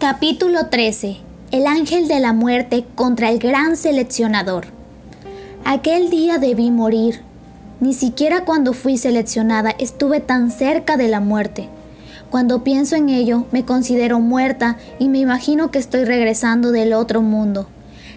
Capítulo 13. El ángel de la muerte contra el gran seleccionador. Aquel día debí morir. Ni siquiera cuando fui seleccionada estuve tan cerca de la muerte. Cuando pienso en ello, me considero muerta y me imagino que estoy regresando del otro mundo.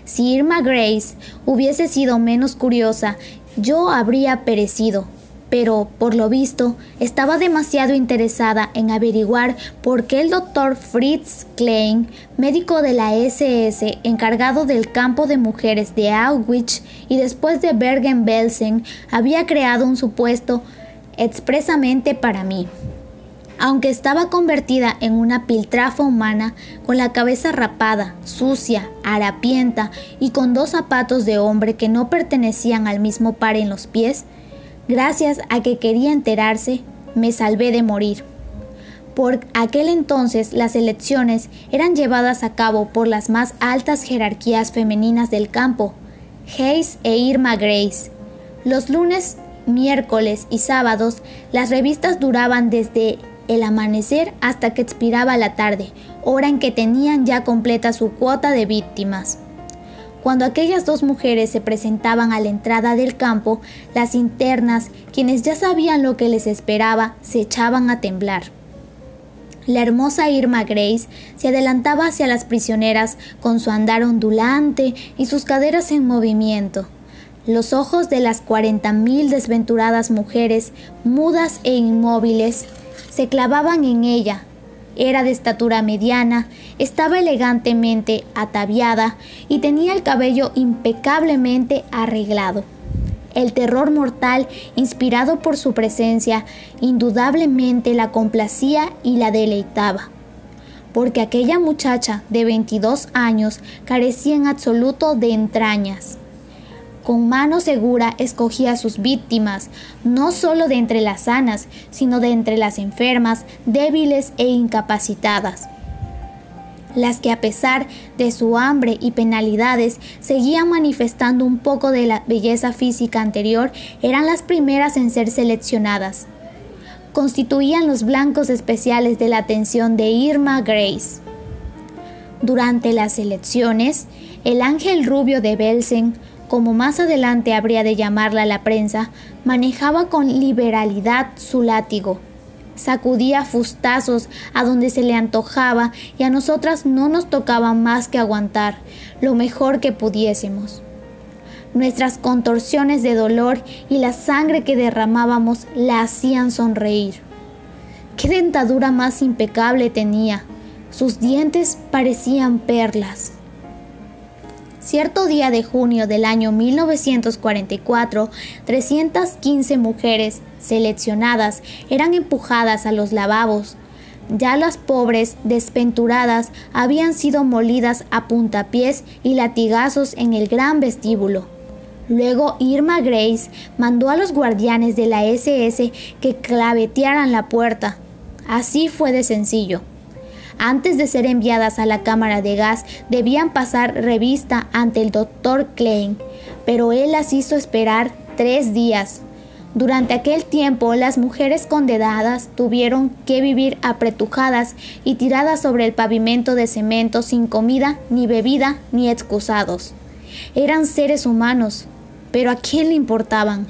Si Irma Grace hubiese sido menos curiosa, yo habría perecido, pero por lo visto estaba demasiado interesada en averiguar por qué el doctor Fritz Klein, médico de la SS encargado del campo de mujeres de Auschwitz y después de Bergen-Belsen, había creado un supuesto expresamente para mí. Aunque estaba convertida en una piltrafa humana, con la cabeza rapada, sucia, harapienta y con dos zapatos de hombre que no pertenecían al mismo par en los pies, Gracias a que quería enterarse, me salvé de morir. Por aquel entonces las elecciones eran llevadas a cabo por las más altas jerarquías femeninas del campo, Hayes e Irma Grace. Los lunes, miércoles y sábados las revistas duraban desde el amanecer hasta que expiraba la tarde, hora en que tenían ya completa su cuota de víctimas. Cuando aquellas dos mujeres se presentaban a la entrada del campo, las internas, quienes ya sabían lo que les esperaba, se echaban a temblar. La hermosa Irma Grace se adelantaba hacia las prisioneras con su andar ondulante y sus caderas en movimiento. Los ojos de las cuarenta mil desventuradas mujeres, mudas e inmóviles, se clavaban en ella, era de estatura mediana, estaba elegantemente ataviada y tenía el cabello impecablemente arreglado. El terror mortal, inspirado por su presencia, indudablemente la complacía y la deleitaba. Porque aquella muchacha de 22 años carecía en absoluto de entrañas con mano segura escogía a sus víctimas, no solo de entre las sanas, sino de entre las enfermas, débiles e incapacitadas. Las que a pesar de su hambre y penalidades seguían manifestando un poco de la belleza física anterior eran las primeras en ser seleccionadas. Constituían los blancos especiales de la atención de Irma Grace. Durante las elecciones, el ángel rubio de Belsen como más adelante habría de llamarla la prensa, manejaba con liberalidad su látigo. Sacudía fustazos a donde se le antojaba y a nosotras no nos tocaba más que aguantar lo mejor que pudiésemos. Nuestras contorsiones de dolor y la sangre que derramábamos la hacían sonreír. Qué dentadura más impecable tenía. Sus dientes parecían perlas. Cierto día de junio del año 1944, 315 mujeres seleccionadas eran empujadas a los lavabos. Ya las pobres, desventuradas, habían sido molidas a puntapiés y latigazos en el gran vestíbulo. Luego Irma Grace mandó a los guardianes de la SS que clavetearan la puerta. Así fue de sencillo. Antes de ser enviadas a la cámara de gas, debían pasar revista ante el doctor Klein, pero él las hizo esperar tres días. Durante aquel tiempo, las mujeres condenadas tuvieron que vivir apretujadas y tiradas sobre el pavimento de cemento sin comida, ni bebida, ni excusados. Eran seres humanos, pero ¿a quién le importaban?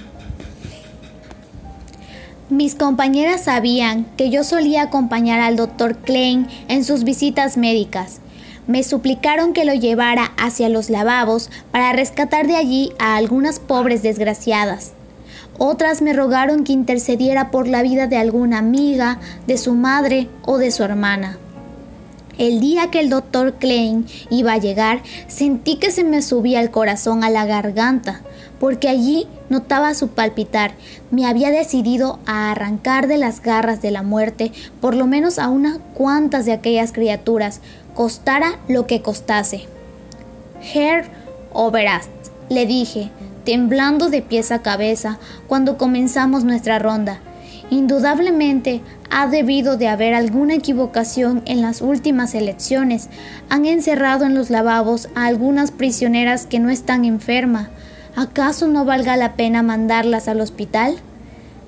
Mis compañeras sabían que yo solía acompañar al doctor Klein en sus visitas médicas. Me suplicaron que lo llevara hacia los lavabos para rescatar de allí a algunas pobres desgraciadas. Otras me rogaron que intercediera por la vida de alguna amiga, de su madre o de su hermana. El día que el doctor Klein iba a llegar, sentí que se me subía el corazón a la garganta porque allí notaba su palpitar. Me había decidido a arrancar de las garras de la muerte por lo menos a unas cuantas de aquellas criaturas, costara lo que costase. Herr Oberast, le dije, temblando de pies a cabeza cuando comenzamos nuestra ronda. Indudablemente ha debido de haber alguna equivocación en las últimas elecciones. Han encerrado en los lavabos a algunas prisioneras que no están enfermas. ¿Acaso no valga la pena mandarlas al hospital?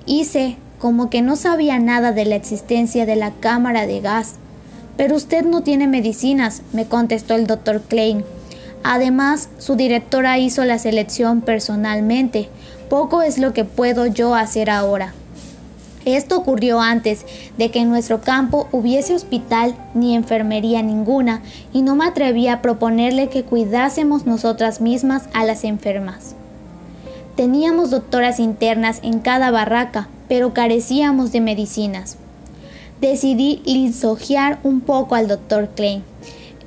Hice como que no sabía nada de la existencia de la cámara de gas. Pero usted no tiene medicinas, me contestó el doctor Klein. Además, su directora hizo la selección personalmente. Poco es lo que puedo yo hacer ahora. Esto ocurrió antes de que en nuestro campo hubiese hospital ni enfermería ninguna y no me atreví a proponerle que cuidásemos nosotras mismas a las enfermas. Teníamos doctoras internas en cada barraca, pero carecíamos de medicinas. Decidí lisonjear un poco al doctor Klein.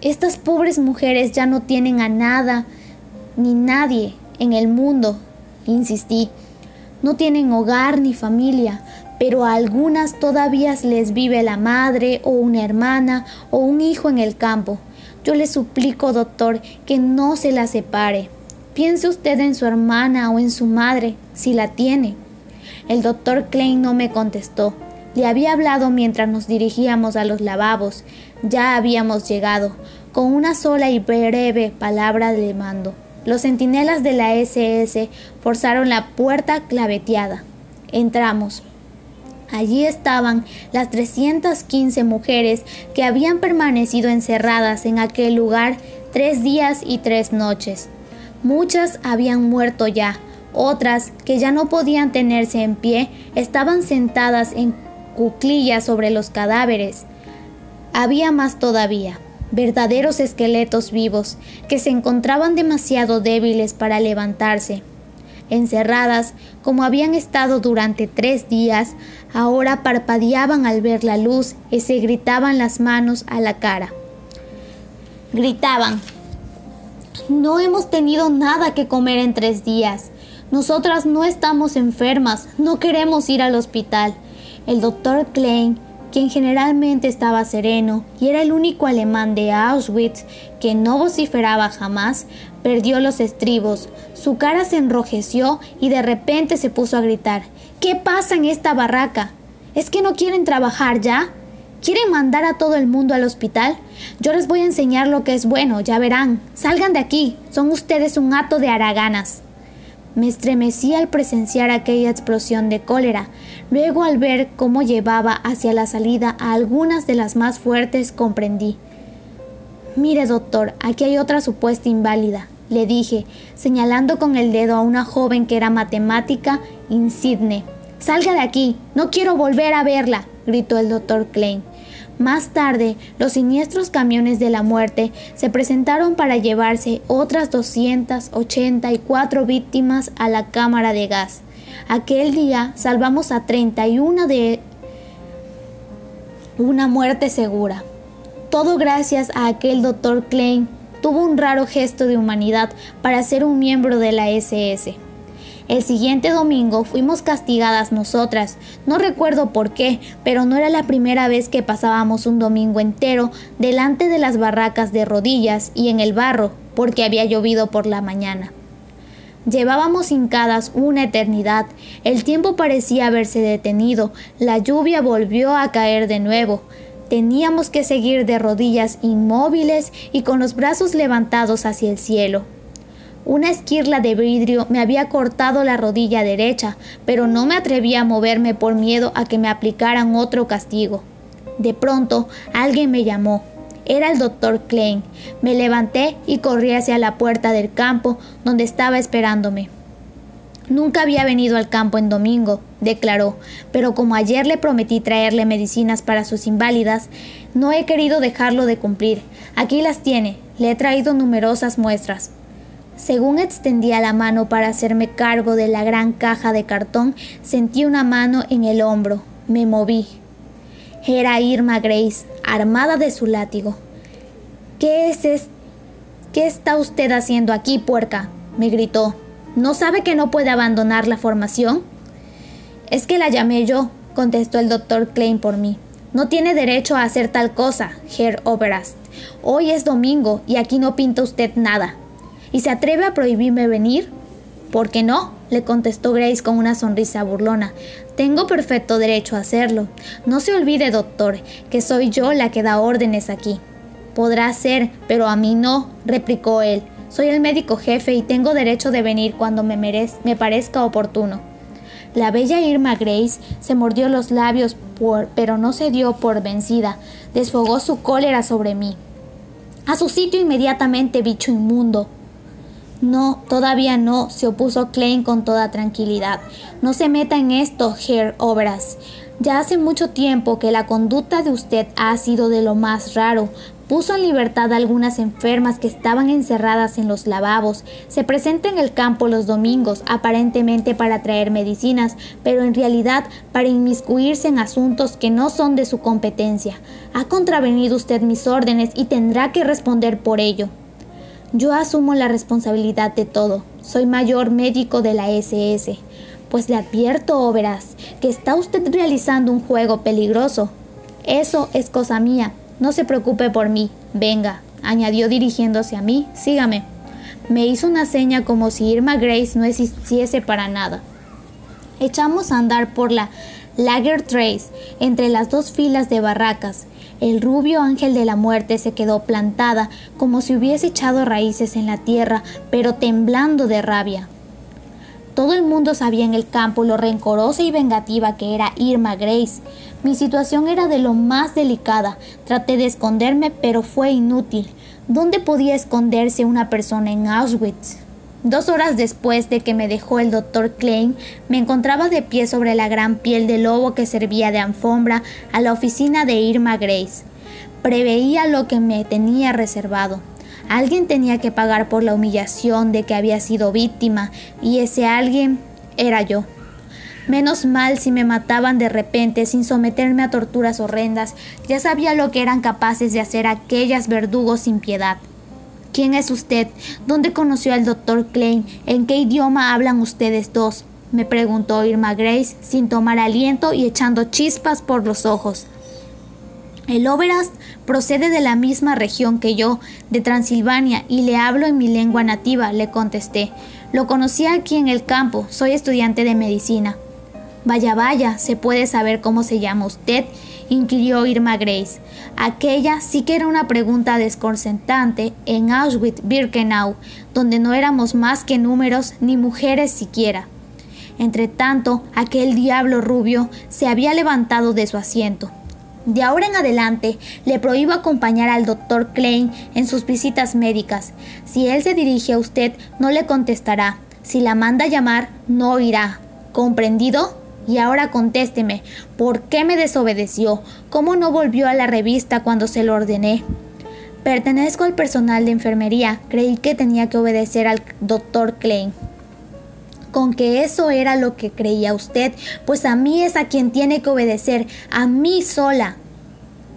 Estas pobres mujeres ya no tienen a nada ni nadie en el mundo, insistí. No tienen hogar ni familia, pero a algunas todavía les vive la madre o una hermana o un hijo en el campo. Yo le suplico, doctor, que no se la separe. Piense usted en su hermana o en su madre, si la tiene. El doctor Klein no me contestó. Le había hablado mientras nos dirigíamos a los lavabos. Ya habíamos llegado, con una sola y breve palabra de mando. Los centinelas de la SS forzaron la puerta claveteada. Entramos. Allí estaban las 315 mujeres que habían permanecido encerradas en aquel lugar tres días y tres noches. Muchas habían muerto ya, otras, que ya no podían tenerse en pie, estaban sentadas en cuclillas sobre los cadáveres. Había más todavía, verdaderos esqueletos vivos, que se encontraban demasiado débiles para levantarse encerradas como habían estado durante tres días, ahora parpadeaban al ver la luz y se gritaban las manos a la cara. Gritaban, no hemos tenido nada que comer en tres días. Nosotras no estamos enfermas, no queremos ir al hospital. El doctor Klein, quien generalmente estaba sereno y era el único alemán de Auschwitz que no vociferaba jamás, perdió los estribos, su cara se enrojeció y de repente se puso a gritar. ¿Qué pasa en esta barraca? ¿Es que no quieren trabajar ya? ¿Quieren mandar a todo el mundo al hospital? Yo les voy a enseñar lo que es bueno, ya verán. Salgan de aquí, son ustedes un hato de haraganas. Me estremecí al presenciar aquella explosión de cólera. Luego al ver cómo llevaba hacia la salida a algunas de las más fuertes comprendí. Mire, doctor, aquí hay otra supuesta inválida, le dije, señalando con el dedo a una joven que era matemática insigne. Salga de aquí, no quiero volver a verla, gritó el doctor Klein. Más tarde, los siniestros camiones de la muerte se presentaron para llevarse otras 284 víctimas a la cámara de gas. Aquel día salvamos a 31 de una muerte segura. Todo gracias a aquel doctor Klein tuvo un raro gesto de humanidad para ser un miembro de la SS. El siguiente domingo fuimos castigadas nosotras. No recuerdo por qué, pero no era la primera vez que pasábamos un domingo entero delante de las barracas de rodillas y en el barro, porque había llovido por la mañana. Llevábamos hincadas una eternidad. El tiempo parecía haberse detenido. La lluvia volvió a caer de nuevo. Teníamos que seguir de rodillas inmóviles y con los brazos levantados hacia el cielo. Una esquirla de vidrio me había cortado la rodilla derecha, pero no me atrevía a moverme por miedo a que me aplicaran otro castigo. De pronto, alguien me llamó. Era el doctor Klein. Me levanté y corrí hacia la puerta del campo donde estaba esperándome. Nunca había venido al campo en domingo, declaró, pero como ayer le prometí traerle medicinas para sus inválidas, no he querido dejarlo de cumplir. Aquí las tiene, le he traído numerosas muestras. Según extendía la mano para hacerme cargo de la gran caja de cartón, sentí una mano en el hombro. Me moví. Era Irma Grace, armada de su látigo. ¿Qué es? ¿Qué está usted haciendo aquí, puerca? me gritó. ¿No sabe que no puede abandonar la formación? Es que la llamé yo, contestó el doctor Klein por mí. No tiene derecho a hacer tal cosa, Herr Oberast. Hoy es domingo y aquí no pinta usted nada. ¿Y se atreve a prohibirme venir? ¿Por qué no? le contestó Grace con una sonrisa burlona. Tengo perfecto derecho a hacerlo. No se olvide, doctor, que soy yo la que da órdenes aquí. Podrá ser, pero a mí no, replicó él. Soy el médico jefe y tengo derecho de venir cuando me, me parezca oportuno. La bella Irma Grace se mordió los labios, pero no se dio por vencida. Desfogó su cólera sobre mí. A su sitio inmediatamente, bicho inmundo. No, todavía no, se opuso Klein con toda tranquilidad. No se meta en esto, Herr Obras. Ya hace mucho tiempo que la conducta de usted ha sido de lo más raro. Puso en libertad a algunas enfermas que estaban encerradas en los lavabos. Se presenta en el campo los domingos, aparentemente para traer medicinas, pero en realidad para inmiscuirse en asuntos que no son de su competencia. Ha contravenido usted mis órdenes y tendrá que responder por ello. Yo asumo la responsabilidad de todo. Soy mayor médico de la SS. Pues le advierto, oh, verás, que está usted realizando un juego peligroso. Eso es cosa mía. No se preocupe por mí. Venga, añadió dirigiéndose a mí. Sígame. Me hizo una seña como si Irma Grace no existiese para nada. Echamos a andar por la Lager Trace entre las dos filas de barracas. El rubio ángel de la muerte se quedó plantada como si hubiese echado raíces en la tierra, pero temblando de rabia. Todo el mundo sabía en el campo lo rencorosa y vengativa que era Irma Grace. Mi situación era de lo más delicada. Traté de esconderme, pero fue inútil. ¿Dónde podía esconderse una persona en Auschwitz? Dos horas después de que me dejó el doctor Klein, me encontraba de pie sobre la gran piel de lobo que servía de alfombra a la oficina de Irma Grace. Preveía lo que me tenía reservado. Alguien tenía que pagar por la humillación de que había sido víctima y ese alguien era yo. Menos mal si me mataban de repente sin someterme a torturas horrendas, ya sabía lo que eran capaces de hacer aquellas verdugos sin piedad. ¿Quién es usted? ¿Dónde conoció al doctor Klein? ¿En qué idioma hablan ustedes dos? me preguntó Irma Grace sin tomar aliento y echando chispas por los ojos. El Overast procede de la misma región que yo, de Transilvania, y le hablo en mi lengua nativa, le contesté. Lo conocí aquí en el campo, soy estudiante de medicina. Vaya, vaya, ¿se puede saber cómo se llama usted? Inquirió Irma Grace. Aquella sí que era una pregunta desconcertante en Auschwitz-Birkenau, donde no éramos más que números ni mujeres siquiera. Entretanto, aquel diablo rubio se había levantado de su asiento. De ahora en adelante le prohíbo acompañar al doctor Klein en sus visitas médicas. Si él se dirige a usted, no le contestará. Si la manda llamar, no irá. ¿Comprendido? Y ahora contésteme, ¿por qué me desobedeció? ¿Cómo no volvió a la revista cuando se lo ordené? Pertenezco al personal de enfermería. Creí que tenía que obedecer al doctor Klein con que eso era lo que creía usted, pues a mí es a quien tiene que obedecer, a mí sola.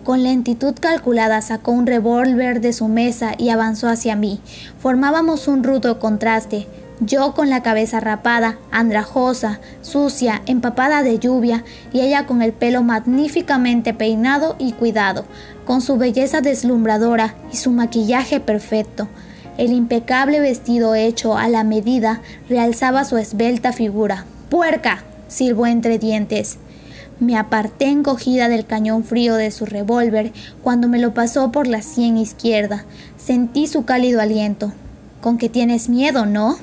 Con lentitud calculada sacó un revólver de su mesa y avanzó hacia mí. Formábamos un rudo contraste. Yo con la cabeza rapada, andrajosa, sucia, empapada de lluvia, y ella con el pelo magníficamente peinado y cuidado, con su belleza deslumbradora y su maquillaje perfecto. El impecable vestido hecho a la medida realzaba su esbelta figura. ¡Puerca! silbó entre dientes. Me aparté encogida del cañón frío de su revólver cuando me lo pasó por la sien izquierda. Sentí su cálido aliento. Con que tienes miedo, ¿no?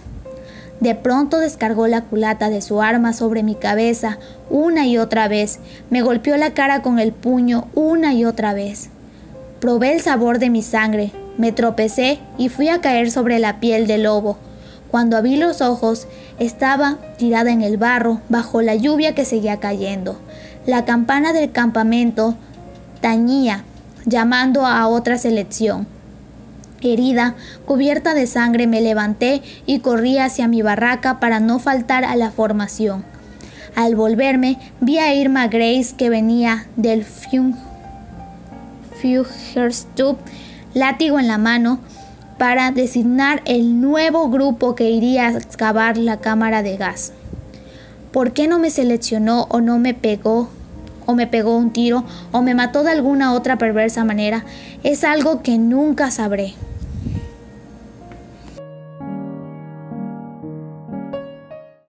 De pronto descargó la culata de su arma sobre mi cabeza una y otra vez. Me golpeó la cara con el puño una y otra vez. Probé el sabor de mi sangre, me tropecé y fui a caer sobre la piel del lobo. Cuando abrí los ojos, estaba tirada en el barro bajo la lluvia que seguía cayendo. La campana del campamento tañía, llamando a otra selección. Herida, cubierta de sangre, me levanté y corrí hacia mi barraca para no faltar a la formación. Al volverme, vi a Irma Grace que venía del Führerstub látigo en la mano, para designar el nuevo grupo que iría a excavar la cámara de gas. ¿Por qué no me seleccionó o no me pegó o me pegó un tiro o me mató de alguna otra perversa manera? Es algo que nunca sabré.